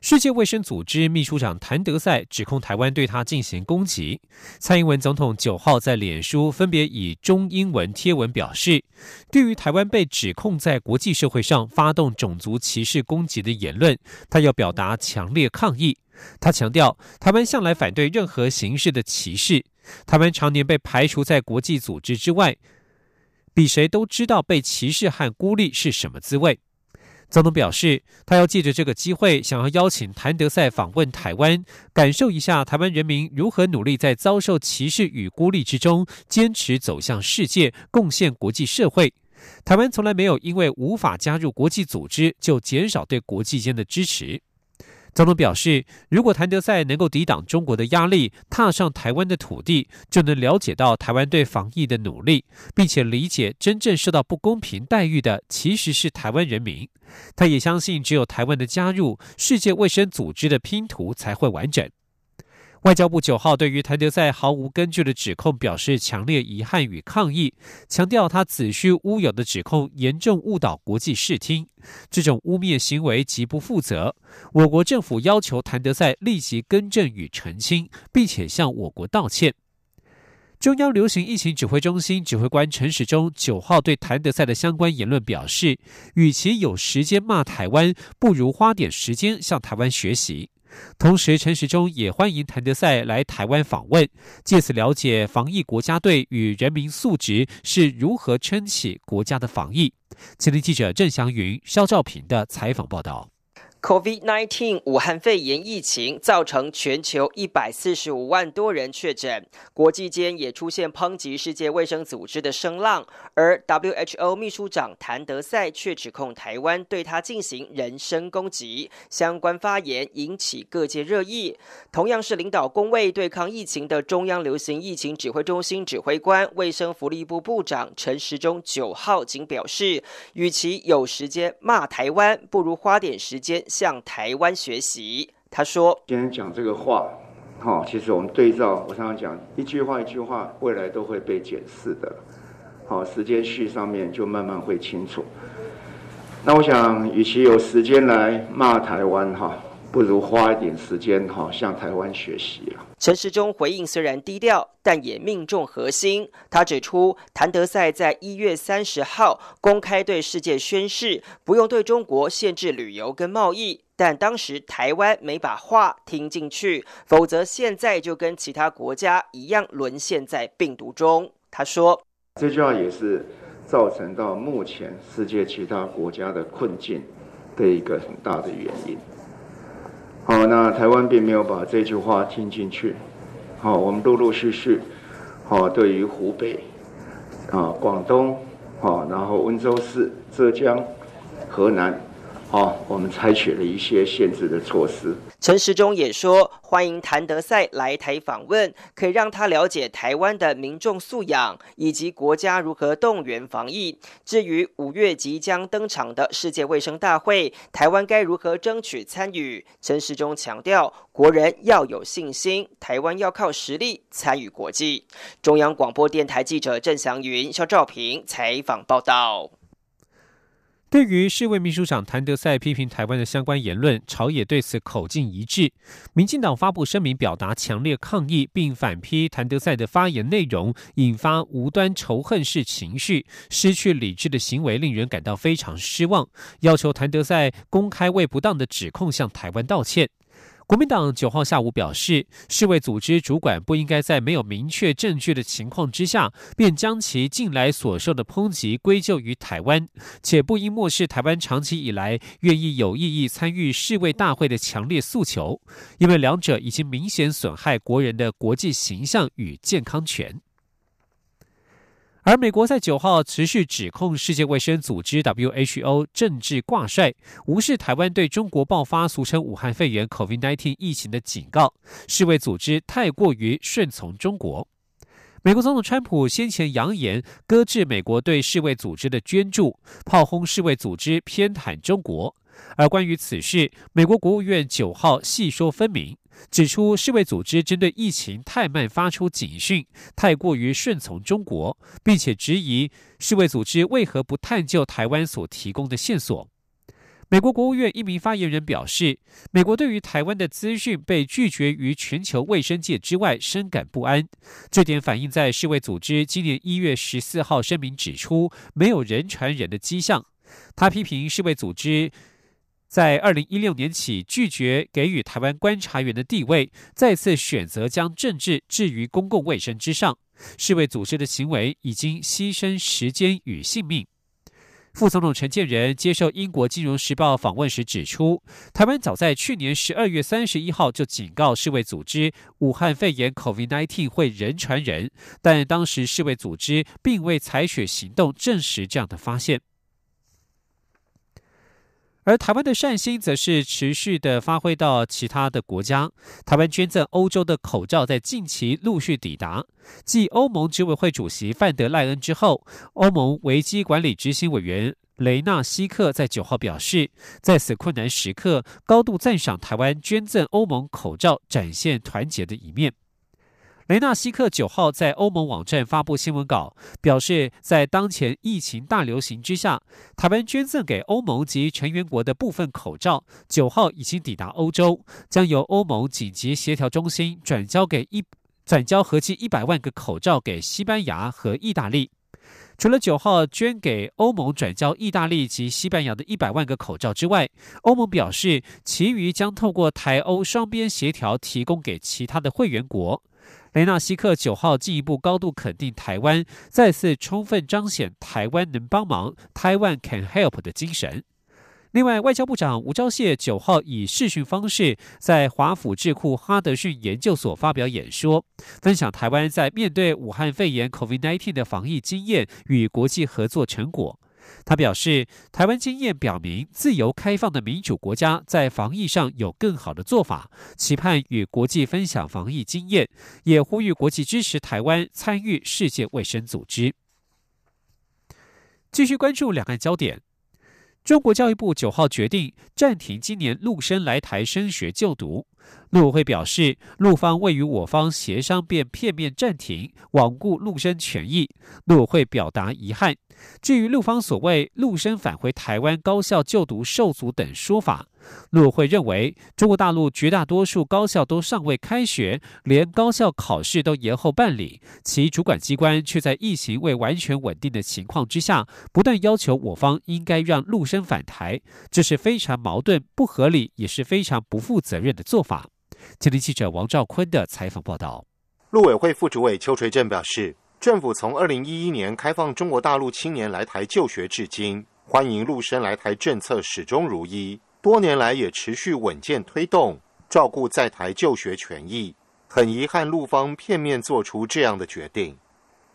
世界卫生组织秘书长谭德赛指控台湾对他进行攻击。蔡英文总统九号在脸书分别以中英文贴文表示，对于台湾被指控在国际社会上发动种族歧视攻击的言论，他要表达强烈抗议。他强调，台湾向来反对任何形式的歧视。台湾常年被排除在国际组织之外，比谁都知道被歧视和孤立是什么滋味。总统表示，他要借着这个机会，想要邀请谭德赛访问台湾，感受一下台湾人民如何努力在遭受歧视与孤立之中，坚持走向世界，贡献国际社会。台湾从来没有因为无法加入国际组织，就减少对国际间的支持。总统表示，如果谭德赛能够抵挡中国的压力，踏上台湾的土地，就能了解到台湾对防疫的努力，并且理解真正受到不公平待遇的其实是台湾人民。他也相信，只有台湾的加入，世界卫生组织的拼图才会完整。外交部九号对于谭德赛毫无根据的指控表示强烈遗憾与抗议，强调他子虚乌有的指控严重误导国际视听，这种污蔑行为极不负责。我国政府要求谭德赛立即更正与澄清，并且向我国道歉。中央流行疫情指挥中心指挥官陈时中九号对谭德赛的相关言论表示，与其有时间骂台湾，不如花点时间向台湾学习。同时，陈时中也欢迎谭德赛来台湾访问，借此了解防疫国家队与人民素质是如何撑起国家的防疫。前天记者郑祥云、肖兆平的采访报道。COVID-19 武汉肺炎疫情造成全球一百四十五万多人确诊，国际间也出现抨击世界卫生组织的声浪，而 WHO 秘书长谭德赛却指控台湾对他进行人身攻击，相关发言引起各界热议。同样是领导工位对抗疫情的中央流行疫情指挥中心指挥官、卫生福利部部长陈时中九号仅表示，与其有时间骂台湾，不如花点时间。向台湾学习，他说：“今天讲这个话，哈，其实我们对照，我常常讲一句话一句话，未来都会被检视的，好，时间序上面就慢慢会清楚。那我想，与其有时间来骂台湾，哈。”不如花一点时间哈，向台湾学习了。陈时中回应虽然低调，但也命中核心。他指出，谭德赛在一月三十号公开对世界宣誓，不用对中国限制旅游跟贸易，但当时台湾没把话听进去，否则现在就跟其他国家一样沦陷在病毒中。他说，这句话也是造成到目前世界其他国家的困境的一个很大的原因。好，那台湾并没有把这句话听进去。好，我们陆陆续续，好，对于湖北、啊广东、啊，然后温州市、浙江、河南。啊，我们采取了一些限制的措施。陈时中也说，欢迎谭德赛来台访问，可以让他了解台湾的民众素养以及国家如何动员防疫。至于五月即将登场的世界卫生大会，台湾该如何争取参与？陈时中强调，国人要有信心，台湾要靠实力参与国际。中央广播电台记者郑祥云、肖兆平采访报道。对于世卫秘书长谭德赛批评台湾的相关言论，朝野对此口径一致。民进党发布声明，表达强烈抗议，并反批谭德赛的发言内容引发无端仇恨式情绪、失去理智的行为，令人感到非常失望，要求谭德赛公开为不当的指控向台湾道歉。国民党九号下午表示，世卫组织主管不应该在没有明确证据的情况之下，便将其近来所受的抨击归咎于台湾，且不应漠视台湾长期以来愿意有意义参与世卫大会的强烈诉求，因为两者已经明显损害国人的国际形象与健康权。而美国在九号持续指控世界卫生组织 WHO 政治挂帅，无视台湾对中国爆发俗称武汉肺炎 COVID-19 疫情的警告，世卫组织太过于顺从中国。美国总统川普先前扬言搁置美国对世卫组织的捐助，炮轰世卫组织偏袒中国。而关于此事，美国国务院九号细说分明，指出世卫组织针对疫情太慢发出警讯，太过于顺从中国，并且质疑世卫组织为何不探究台湾所提供的线索。美国国务院一名发言人表示，美国对于台湾的资讯被拒绝于全球卫生界之外深感不安，这点反映在世卫组织今年一月十四号声明指出没有人传人的迹象。他批评世卫组织。在二零一六年起拒绝给予台湾观察员的地位，再次选择将政治置于公共卫生之上。世卫组织的行为已经牺牲时间与性命。副总统陈建仁接受英国金融时报访问时指出，台湾早在去年十二月三十一号就警告世卫组织，武汉肺炎 （COVID-19） 会人传人，但当时世卫组织并未采取行动证实这样的发现。而台湾的善心则是持续的发挥到其他的国家。台湾捐赠欧洲的口罩在近期陆续抵达。继欧盟执委会主席范德赖恩之后，欧盟危机管理执行委员雷纳西克在九号表示，在此困难时刻，高度赞赏台湾捐赠欧盟口罩，展现团结的一面。雷纳西克九号在欧盟网站发布新闻稿，表示，在当前疫情大流行之下，台湾捐赠给欧盟及成员国的部分口罩，九号已经抵达欧洲，将由欧盟紧急协调中心转交给一转交合计一百万个口罩给西班牙和意大利。除了九号捐给欧盟转交意大利及西班牙的一百万个口罩之外，欧盟表示，其余将透过台欧双边协调提供给其他的会员国。雷纳西克九号进一步高度肯定台湾，再次充分彰显台湾能帮忙 （Taiwan can help） 的精神。另外，外交部长吴钊燮九号以视讯方式在华府智库哈德逊研究所发表演说，分享台湾在面对武汉肺炎 （COVID-19） 的防疫经验与国际合作成果。他表示，台湾经验表明，自由开放的民主国家在防疫上有更好的做法，期盼与国际分享防疫经验，也呼吁国际支持台湾参与世界卫生组织。继续关注两岸焦点。中国教育部九号决定暂停今年陆生来台升学就读。陆委会表示，陆方未与我方协商便片面暂停，罔顾陆生权益，陆委会表达遗憾。至于陆方所谓陆生返回台湾高校就读受阻等说法，陆委会认为，中国大陆绝大多数高校都尚未开学，连高校考试都延后办理，其主管机关却在疫情未完全稳定的情况之下，不断要求我方应该让陆生返台，这是非常矛盾、不合理，也是非常不负责任的做法。吉林记者王兆坤的采访报道。陆委会副主委邱垂正表示。政府从二零一一年开放中国大陆青年来台就学至今，欢迎陆生来台政策始终如一，多年来也持续稳健推动，照顾在台就学权益。很遗憾，陆方片面做出这样的决定。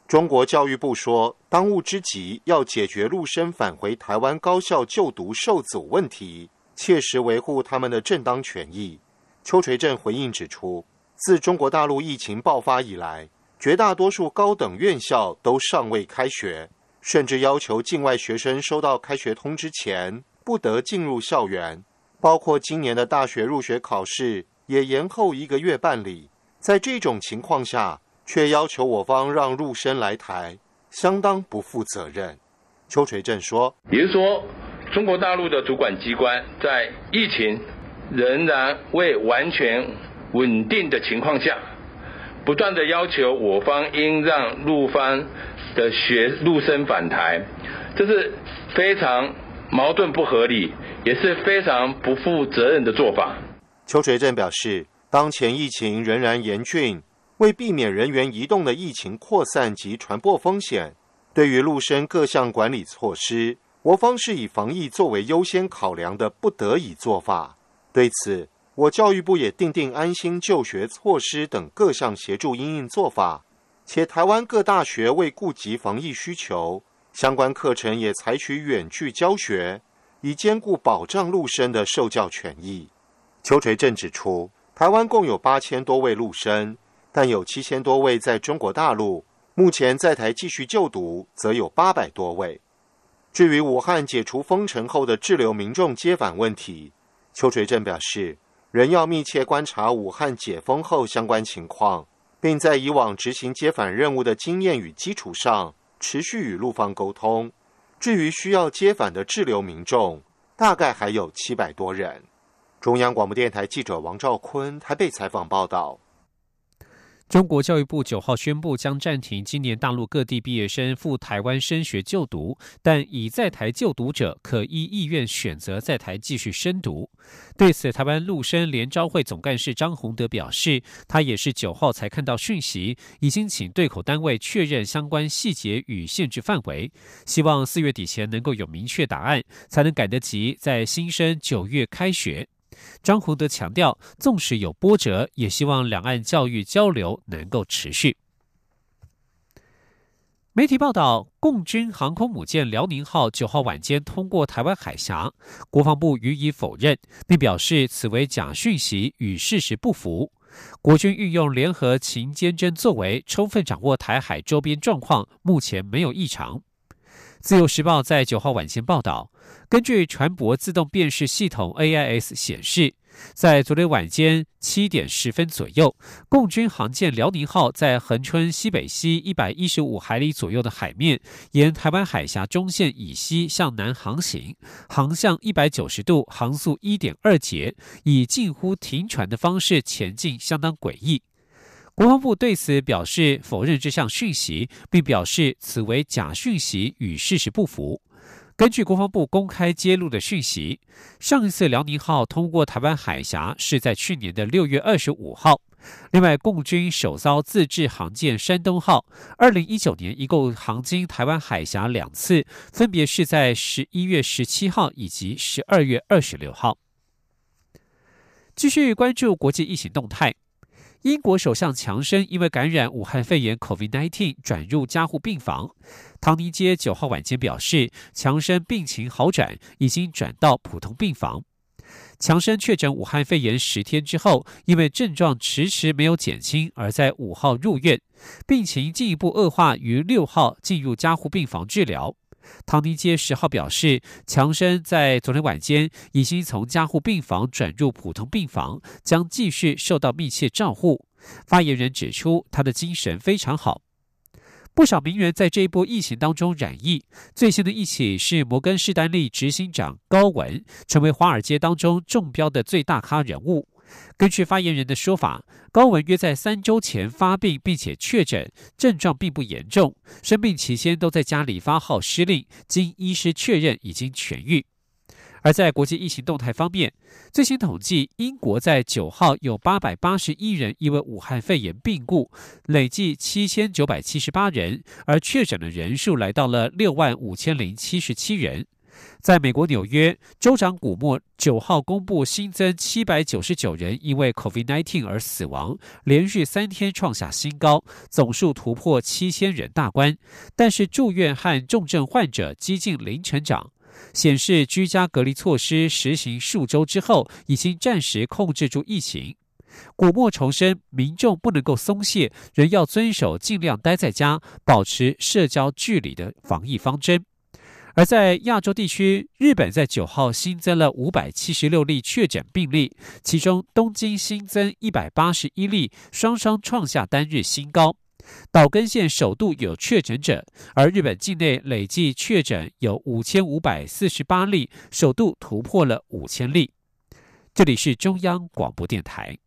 中国教育部说，当务之急要解决陆生返回台湾高校就读受阻问题，切实维护他们的正当权益。邱垂正回应指出，自中国大陆疫情爆发以来，绝大多数高等院校都尚未开学，甚至要求境外学生收到开学通知前不得进入校园。包括今年的大学入学考试也延后一个月办理。在这种情况下，却要求我方让入生来台，相当不负责任。邱垂正说：“也就是说，中国大陆的主管机关在疫情仍然未完全稳定的情况下。”不断的要求我方应让陆方的学陆生返台，这是非常矛盾不合理，也是非常不负责任的做法。邱垂正表示，当前疫情仍然严峻，为避免人员移动的疫情扩散及传播风险，对于陆生各项管理措施，我方是以防疫作为优先考量的不得已做法。对此。我教育部也订定安心就学措施等各项协助应应做法，且台湾各大学为顾及防疫需求，相关课程也采取远距教学，以兼顾保障陆生的受教权益。邱垂正指出，台湾共有八千多位陆生，但有七千多位在中国大陆，目前在台继续就读，则有八百多位。至于武汉解除封城后的滞留民众接返问题，邱垂正表示，仍要密切观察武汉解封后相关情况，并在以往执行接返任务的经验与基础上，持续与陆方沟通。至于需要接返的滞留民众，大概还有七百多人。中央广播电台记者王兆坤台北采访报道。中国教育部九号宣布，将暂停今年大陆各地毕业生赴台湾升学就读，但已在台就读者可依意愿选择在台继续深读。对此，台湾陆生联招会总干事张宏德表示，他也是九号才看到讯息，已经请对口单位确认相关细节与限制范围，希望四月底前能够有明确答案，才能赶得及在新生九月开学。张宏德强调，纵使有波折，也希望两岸教育交流能够持续。媒体报道，共军航空母舰辽宁号九号晚间通过台湾海峡，国防部予以否认，并表示此为假讯息，与事实不符。国军运用联合勤监侦作为，充分掌握台海周边状况，目前没有异常。自由时报在九号晚间报道。根据船舶自动辨识系统 AIS 显示，在昨天晚间七点十分左右，共军航舰辽宁号在恒春西北西一百一十五海里左右的海面，沿台湾海峡中线以西向南航行，航向一百九十度，航速一点二节，以近乎停船的方式前进，相当诡异。国防部对此表示否认这项讯息，并表示此为假讯息，与事实不符。根据国防部公开揭露的讯息，上一次辽宁号通过台湾海峡是在去年的六月二十五号。另外，共军首艘自制航舰山东号，二零一九年一共航经台湾海峡两次，分别是在十一月十七号以及十二月二十六号。继续关注国际疫情动态。英国首相强生因为感染武汉肺炎 （COVID-19） 转入加护病房。唐宁街九号晚间表示，强生病情好转，已经转到普通病房。强生确诊武汉肺炎十天之后，因为症状迟迟没有减轻，而在五号入院，病情进一步恶化，于六号进入加护病房治疗。唐宁街十号表示，强生在昨天晚间已经从加护病房转入普通病房，将继续受到密切照护。发言人指出，他的精神非常好。不少名人在这一波疫情当中染疫，最新的一起是摩根士丹利执行长高文，成为华尔街当中中标的最大咖人物。根据发言人的说法，高文约在三周前发病，并且确诊，症状并不严重，生病期间都在家里发号施令，经医师确认已经痊愈。而在国际疫情动态方面，最新统计，英国在九号有八百八十一人因为武汉肺炎病故，累计七千九百七十八人，而确诊的人数来到了六万五千零七十七人。在美国纽约，州长古默九号公布新增七百九十九人因为 COVID-19 而死亡，连续三天创下新高，总数突破七千人大关。但是住院和重症患者几近零成长，显示居家隔离措施实行数周之后，已经暂时控制住疫情。古默重申，民众不能够松懈，仍要遵守尽量待在家、保持社交距离的防疫方针。而在亚洲地区，日本在九号新增了五百七十六例确诊病例，其中东京新增一百八十一例，双双创下单日新高。岛根县首度有确诊者，而日本境内累计确诊有五千五百四十八例，首度突破了五千例。这里是中央广播电台。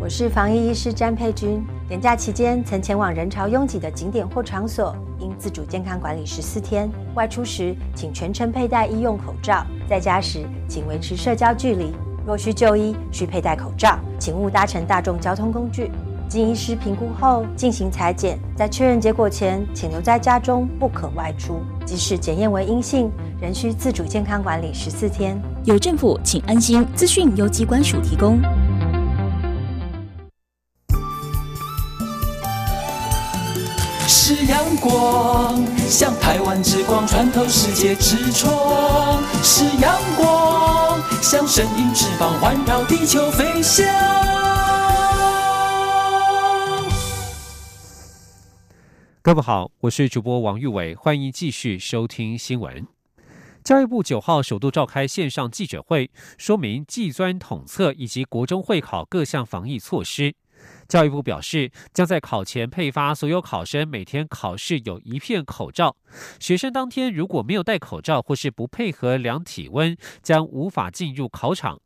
我是防疫医师詹佩君。年假期间曾前往人潮拥挤的景点或场所，应自主健康管理十四天。外出时，请全程佩戴医用口罩；在家时，请维持社交距离。若需就医，需佩戴口罩，请勿搭乘大众交通工具。经医师评估后进行裁剪，在确认结果前，请留在家中，不可外出。即使检验为阴性，仍需自主健康管理十四天。有政府，请安心。资讯由机关署提供。是阳光，像台湾之光穿透世界之窗；是阳光，像神鹰翅膀环绕地球飞翔。各位好，我是主播王玉伟，欢迎继续收听新闻。教育部九号首度召开线上记者会，说明技专统测以及国中会考各项防疫措施。教育部表示，将在考前配发所有考生每天考试有一片口罩。学生当天如果没有戴口罩或是不配合量体温，将无法进入考场。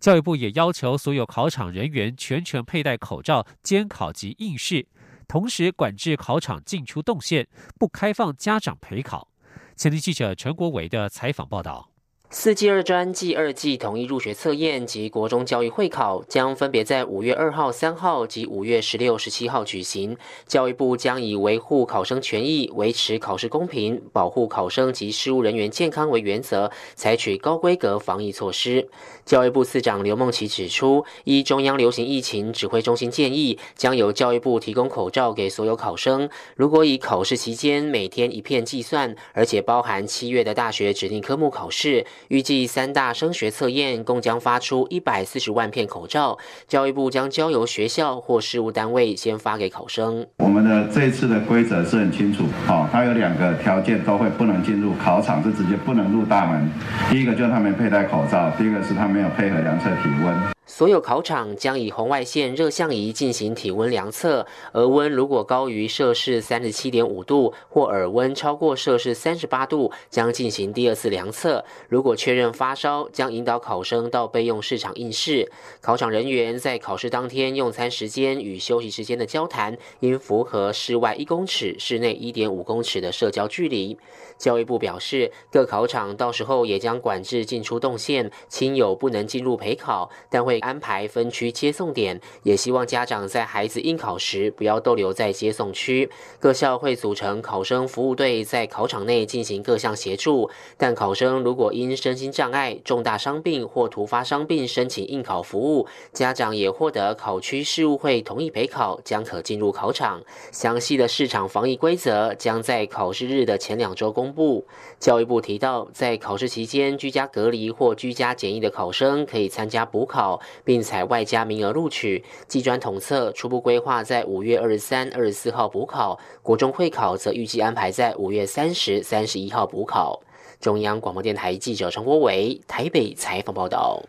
教育部也要求所有考场人员全程佩戴口罩监考及应试，同时管制考场进出动线，不开放家长陪考。前天记者陈国伟的采访报道。四季二专暨二季统一入学测验及国中教育会考将分别在五月二号、三号及五月十六、十七号举行。教育部将以维护考生权益、维持考试公平、保护考生及事务人员健康为原则，采取高规格防疫措施。教育部次长刘梦琪指出，依中央流行疫情指挥中心建议，将由教育部提供口罩给所有考生。如果以考试期间每天一片计算，而且包含七月的大学指定科目考试。预计三大升学测验共将发出一百四十万片口罩，教育部将交由学校或事务单位先发给考生。我们的这次的规则是很清楚，哦，它有两个条件都会不能进入考场，是直接不能入大门。第一个就是他们佩戴口罩，第二个是他们没有配合量测体温。所有考场将以红外线热像仪进行体温量测，额温如果高于摄氏三十七点五度，或耳温超过摄氏三十八度，将进行第二次量测。如果确认发烧，将引导考生到备用市场应试。考场人员在考试当天用餐时间与休息时间的交谈，应符合室外一公尺、室内一点五公尺的社交距离。教育部表示，各考场到时候也将管制进出动线，亲友不能进入陪考，但会安排分区接送点。也希望家长在孩子应考时不要逗留在接送区。各校会组成考生服务队，在考场内进行各项协助。但考生如果因身心障碍、重大伤病或突发伤病申请应考服务，家长也获得考区事务会同意陪考，将可进入考场。详细的市场防疫规则将在考试日的前两周公。布，教育部提到，在考试期间居家隔离或居家检疫的考生可以参加补考，并采外加名额录取。技专统测初步规划在五月二十三、二十四号补考，国中会考则预计安排在五月三十、三十一号补考。中央广播电台记者陈国伟台北采访报道。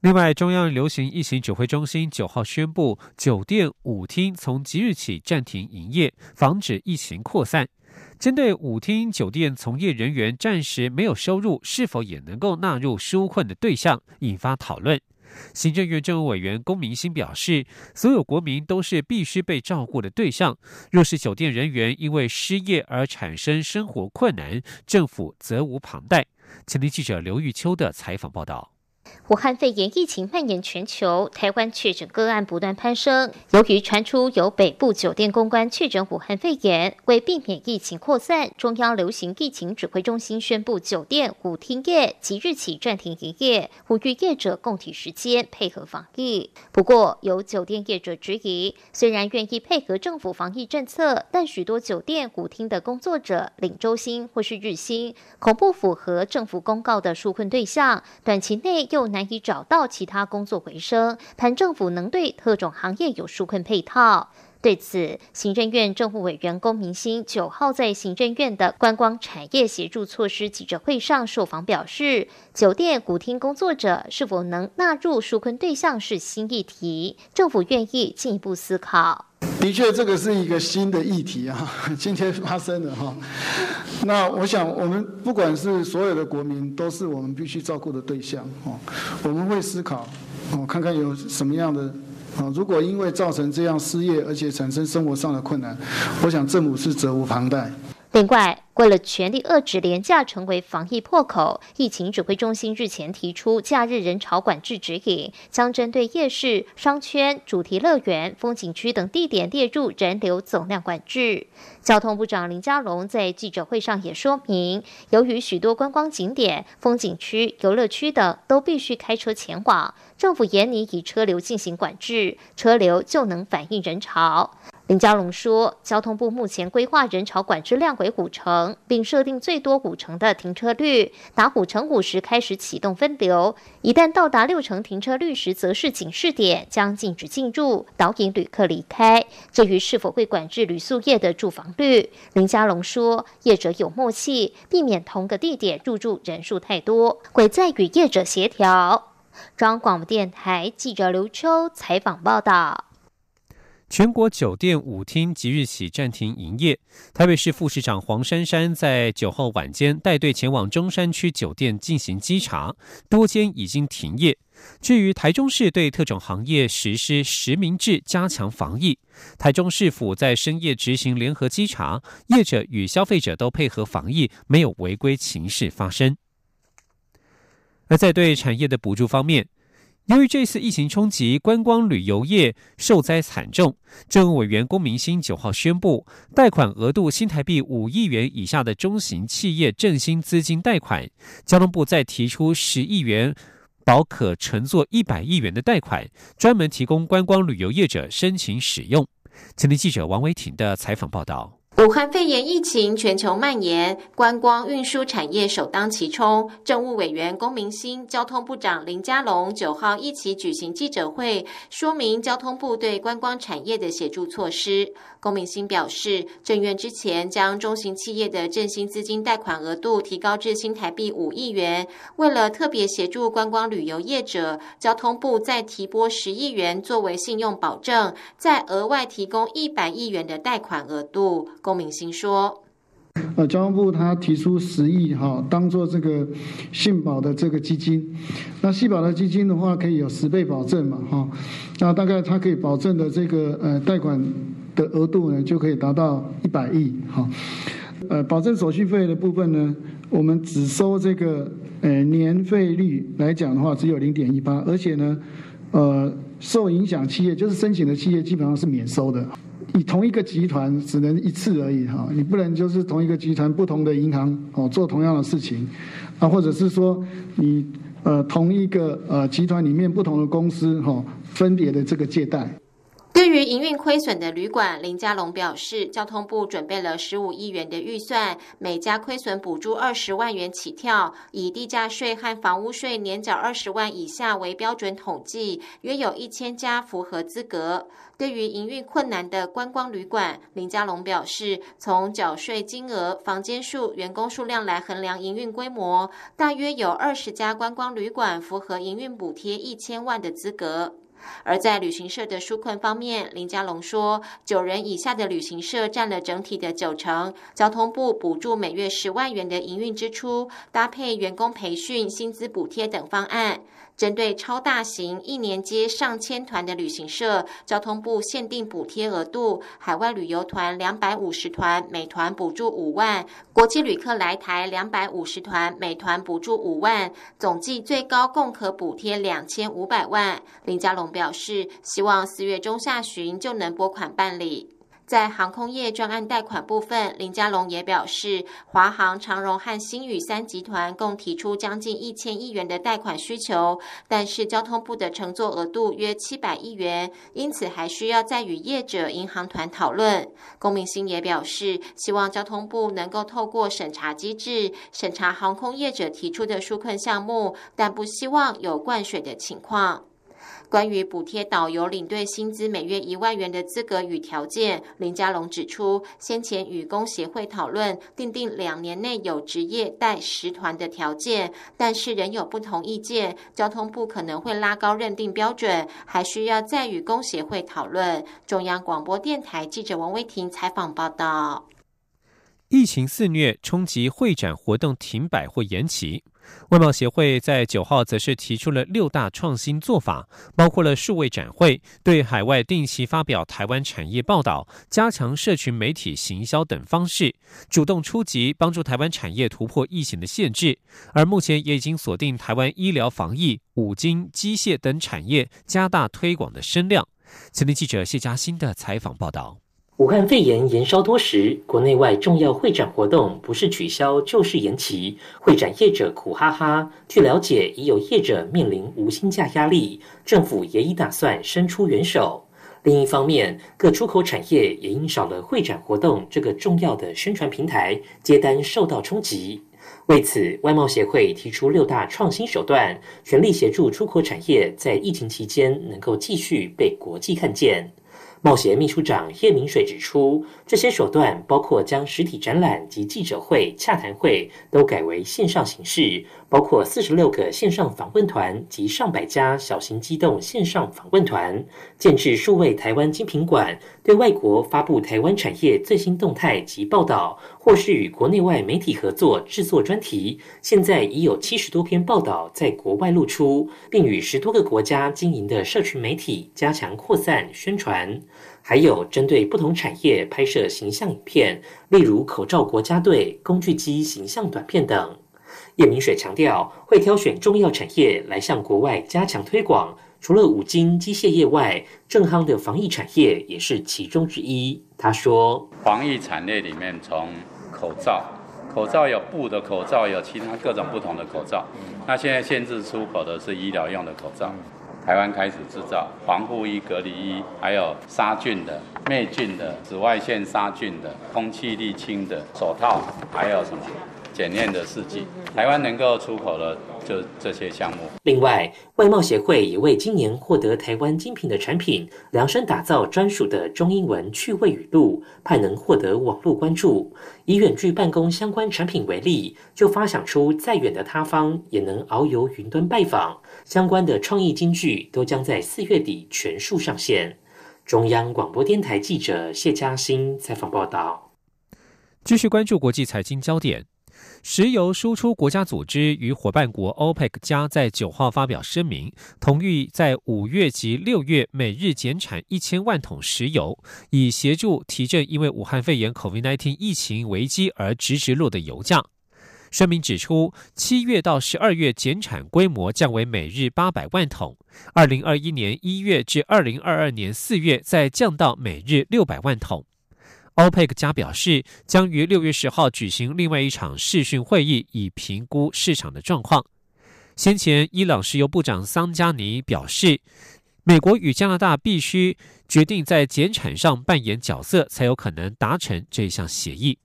另外，中央流行疫情指挥中心九号宣布，酒店、舞厅从即日起暂停营业，防止疫情扩散。针对舞厅酒店从业人员暂时没有收入，是否也能够纳入纾困的对象，引发讨论。行政院政务委员龚明鑫表示，所有国民都是必须被照顾的对象。若是酒店人员因为失业而产生生活困难，政府责无旁贷。前天记者刘玉秋的采访报道。武汉肺炎疫情蔓延全球，台湾确诊个案不断攀升。由于传出有北部酒店公关确诊武汉肺炎，为避免疫情扩散，中央流行疫情指挥中心宣布，酒店、舞厅业即日起暂停营业，呼吁业者共体时间，配合防疫。不过，有酒店业者质疑，虽然愿意配合政府防疫政策，但许多酒店、舞厅的工作者领周薪或是日薪，恐不符合政府公告的纾困对象，短期内又又。难以找到其他工作回升，盼政府能对特种行业有纾困配套。对此，行政院政务委员龚明鑫九号在行政院的观光产业协助措施记者会上受访表示，酒店、古厅工作者是否能纳入纾困对象是新议题，政府愿意进一步思考。的确，这个是一个新的议题啊，今天发生的哈。那我想，我们不管是所有的国民，都是我们必须照顾的对象哦。我们会思考哦，看看有什么样的啊，如果因为造成这样失业，而且产生生活上的困难，我想政府是责无旁贷。另外，为了全力遏制廉价成为防疫破口，疫情指挥中心日前提出假日人潮管制指引，将针对夜市、商圈、主题乐园、风景区等地点列入人流总量管制。交通部长林佳龙在记者会上也说明，由于许多观光景点、风景区、游乐区等都必须开车前往，政府严拟以车流进行管制，车流就能反映人潮。林佳龙说，交通部目前规划人潮管制量为五成，并设定最多五成的停车率，达五成五时开始启动分流。一旦到达六成停车率时，则是警示点，将禁止进入，导引旅客离开。至于是否会管制旅宿业的住房率，林佳龙说，业者有默契，避免同个地点入住人数太多，会再与业者协调。中央广播电台记者刘秋采访报道。全国酒店舞厅即日起暂停营业。台北市副市长黄珊珊在九号晚间带队前往中山区酒店进行稽查，多间已经停业。至于台中市对特种行业实施实名制，加强防疫。台中市府在深夜执行联合稽查，业者与消费者都配合防疫，没有违规情事发生。而在对产业的补助方面，由于这次疫情冲击，观光旅游业受灾惨重。政务委员龚明鑫九号宣布，贷款额度新台币五亿元以下的中型企业振兴资金贷款，交通部再提出十亿元保可乘坐一百亿元的贷款，专门提供观光旅游业者申请使用。前天记者王维挺的采访报道。武汉肺炎疫情全球蔓延，观光运输产业首当其冲。政务委员龚明鑫、交通部长林佳龙九号一起举行记者会，说明交通部对观光产业的协助措施。龚明鑫表示，政院之前将中型企业的振兴资金贷款额度提高至新台币五亿元，为了特别协助观光旅游业者，交通部再提拨十亿元作为信用保证，再额外提供一百亿元的贷款额度。龚明鑫说：“呃，交通部他提出十亿哈，当做这个信保的这个基金。那信保的基金的话，可以有十倍保证嘛哈。那大概它可以保证的这个呃贷款。”的额度呢，就可以达到一百亿，哈，呃，保证手续费的部分呢，我们只收这个呃年费率来讲的话，只有零点一八，而且呢，呃，受影响企业就是申请的企业基本上是免收的，以同一个集团只能一次而已，哈，你不能就是同一个集团不同的银行哦做同样的事情，啊，或者是说你呃同一个呃集团里面不同的公司哈分别的这个借贷。对于营运亏损的旅馆，林佳龙表示，交通部准备了十五亿元的预算，每家亏损补助二十万元起跳，以地价税和房屋税年缴二十万以下为标准统计，约有一千家符合资格。对于营运困难的观光旅馆，林佳龙表示，从缴税金额、房间数、员工数量来衡量营运规模，大约有二十家观光旅馆符合营运补贴一千万的资格。而在旅行社的纾困方面，林佳龙说，九人以下的旅行社占了整体的九成。交通部补助每月十万元的营运支出，搭配员工培训、薪资补贴等方案。针对超大型一年接上千团的旅行社，交通部限定补贴额度：海外旅游团两百五十团，每团补助五万；国际旅客来台两百五十团，每团补助五万，总计最高共可补贴两千五百万。林佳龙表示，希望四月中下旬就能拨款办理。在航空业专案贷款部分，林佳龙也表示，华航、长荣和新宇三集团共提出将近一千亿元的贷款需求，但是交通部的乘坐额度约七百亿元，因此还需要再与业者银行团讨论。龚明鑫也表示，希望交通部能够透过审查机制审查航空业者提出的纾困项目，但不希望有灌水的情况。关于补贴导游领队薪资每月一万元的资格与条件，林佳龙指出，先前与工协会讨论订定两年内有职业带十团的条件，但是仍有不同意见，交通部可能会拉高认定标准，还需要再与工协会讨论。中央广播电台记者王威婷采访报道。疫情肆虐，冲击会展活动停摆或延期。外贸协会在九号则是提出了六大创新做法，包括了数位展会、对海外定期发表台湾产业报道、加强社群媒体行销等方式，主动出击，帮助台湾产业突破疫情的限制。而目前也已经锁定台湾医疗防疫、五金、机械等产业，加大推广的声量。前天记者谢嘉欣的采访报道。武汉肺炎延烧多时，国内外重要会展活动不是取消就是延期，会展业者苦哈哈。据了解，已有业者面临无薪假压力，政府也已打算伸出援手。另一方面，各出口产业也因少了会展活动这个重要的宣传平台，接单受到冲击。为此，外贸协会提出六大创新手段，全力协助出口产业在疫情期间能够继续被国际看见。贸协秘书长叶明水指出，这些手段包括将实体展览及记者会、洽谈会都改为线上形式，包括四十六个线上访问团及上百家小型机动线上访问团，建制数位台湾精品馆，对外国发布台湾产业最新动态及报道，或是与国内外媒体合作制作专题。现在已有七十多篇报道在国外露出，并与十多个国家经营的社群媒体加强扩散宣传。还有针对不同产业拍摄形象影片，例如口罩国家队、工具机形象短片等。叶明水强调，会挑选重要产业来向国外加强推广。除了五金机械业外，正夯的防疫产业也是其中之一。他说，防疫产业里面，从口罩，口罩有布的口罩，有其他各种不同的口罩。那现在限制出口的是医疗用的口罩。台湾开始制造防护衣、隔离衣，还有杀菌的、灭菌的、紫外线杀菌的、空气沥青的手套，还有什么检验的试剂。台湾能够出口的就这些项目。另外，外贸协会也为今年获得台湾精品的产品量身打造专属的中英文趣味语录，盼能获得网络关注。以远距办公相关产品为例，就发想出再远的他方也能遨游云端拜访。相关的创意金句都将在四月底全数上线。中央广播电台记者谢嘉欣采访报道。继续关注国际财经焦点，石油输出国家组织与伙伴国 OPEC 加在九号发表声明，同意在五月及六月每日减产一千万桶石油，以协助提振因为武汉肺炎 COVID-19 疫情危机而直直落的油价。声明指出，七月到十二月减产规模降为每日八百万桶，二零二一年一月至二零二二年四月再降到每日六百万桶。OPEC 加表示，将于六月十号举行另外一场视讯会议，以评估市场的状况。先前，伊朗石油部长桑加尼表示，美国与加拿大必须决定在减产上扮演角色，才有可能达成这项协议。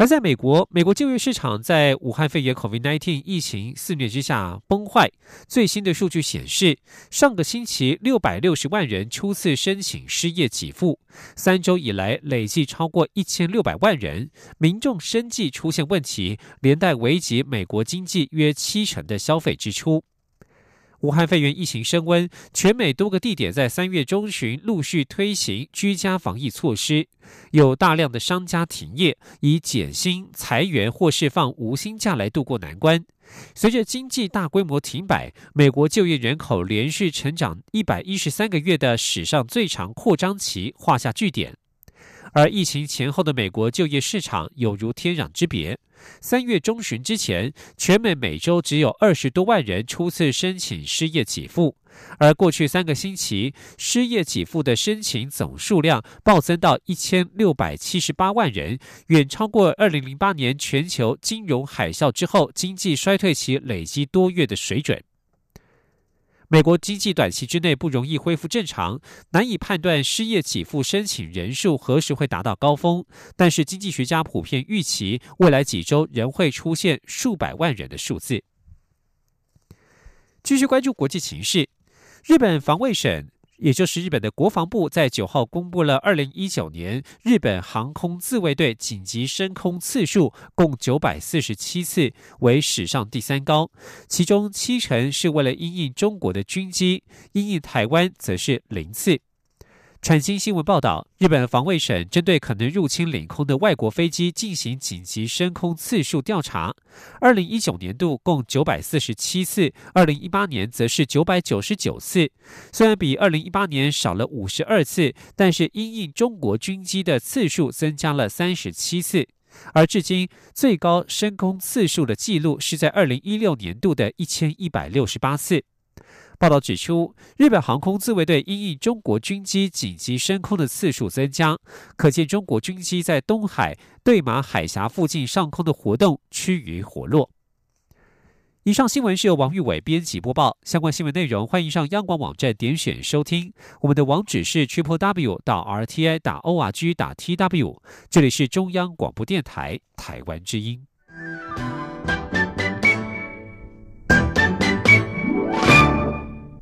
而在美国，美国就业市场在武汉肺炎 （COVID-19） 疫情肆虐之下崩坏。最新的数据显示，上个星期六百六十万人初次申请失业给付，三周以来累计超过一千六百万人，民众生计出现问题，连带危及美国经济约七成的消费支出。武汉肺炎疫情升温，全美多个地点在三月中旬陆续推行居家防疫措施，有大量的商家停业，以减薪、裁员或释放无薪假来度过难关。随着经济大规模停摆，美国就业人口连续成长一百一十三个月的史上最长扩张期画下句点。而疫情前后的美国就业市场有如天壤之别。三月中旬之前，全美每周只有二十多万人初次申请失业给付，而过去三个星期，失业给付的申请总数量暴增到一千六百七十八万人，远超过二零零八年全球金融海啸之后经济衰退期累积多月的水准。美国经济短期之内不容易恢复正常，难以判断失业给付申请人数何时会达到高峰。但是，经济学家普遍预期未来几周仍会出现数百万人的数字。继续关注国际形势，日本防卫省。也就是日本的国防部在九号公布了二零一九年日本航空自卫队紧急升空次数共九百四十七次，为史上第三高，其中七成是为了因应中国的军机，因应台湾则是零次。产经新闻报道，日本防卫省针对可能入侵领空的外国飞机进行紧急升空次数调查。二零一九年度共九百四十七次，二零一八年则是九百九十九次。虽然比二零一八年少了五十二次，但是因应中国军机的次数增加了三十七次。而至今最高升空次数的记录是在二零一六年度的一千一百六十八次。报道指出，日本航空自卫队因应中国军机紧急升空的次数增加，可见中国军机在东海、对马海峡附近上空的活动趋于活络。以上新闻是由王玉伟编辑播报，相关新闻内容欢迎上央广网站点选收听。我们的网址是 triple w 到 r t i 打 o r g 打 t w。这里是中央广播电台台湾之音。